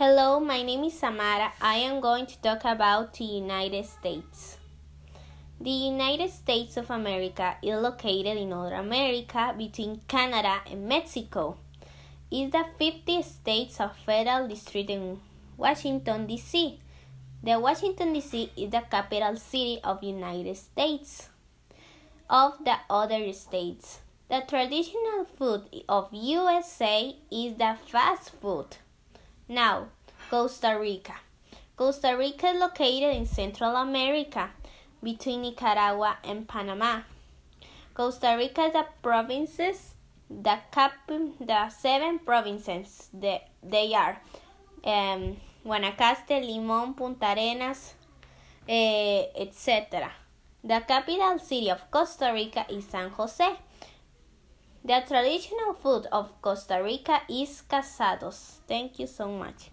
Hello, my name is Samara. I am going to talk about the United States. The United States of America is located in North America between Canada and Mexico. It is the 50 states of federal district in Washington D.C. The Washington D.C. is the capital city of United States. Of the other states, the traditional food of USA is the fast food. Now, Costa Rica. Costa Rica is located in Central America between Nicaragua and Panama. Costa Rica the provinces, the cap, the seven provinces. The, they are um, Guanacaste, Limón, Puntarenas, eh, etc. The capital city of Costa Rica is San Jose. The traditional food of Costa Rica is casados. Thank you so much.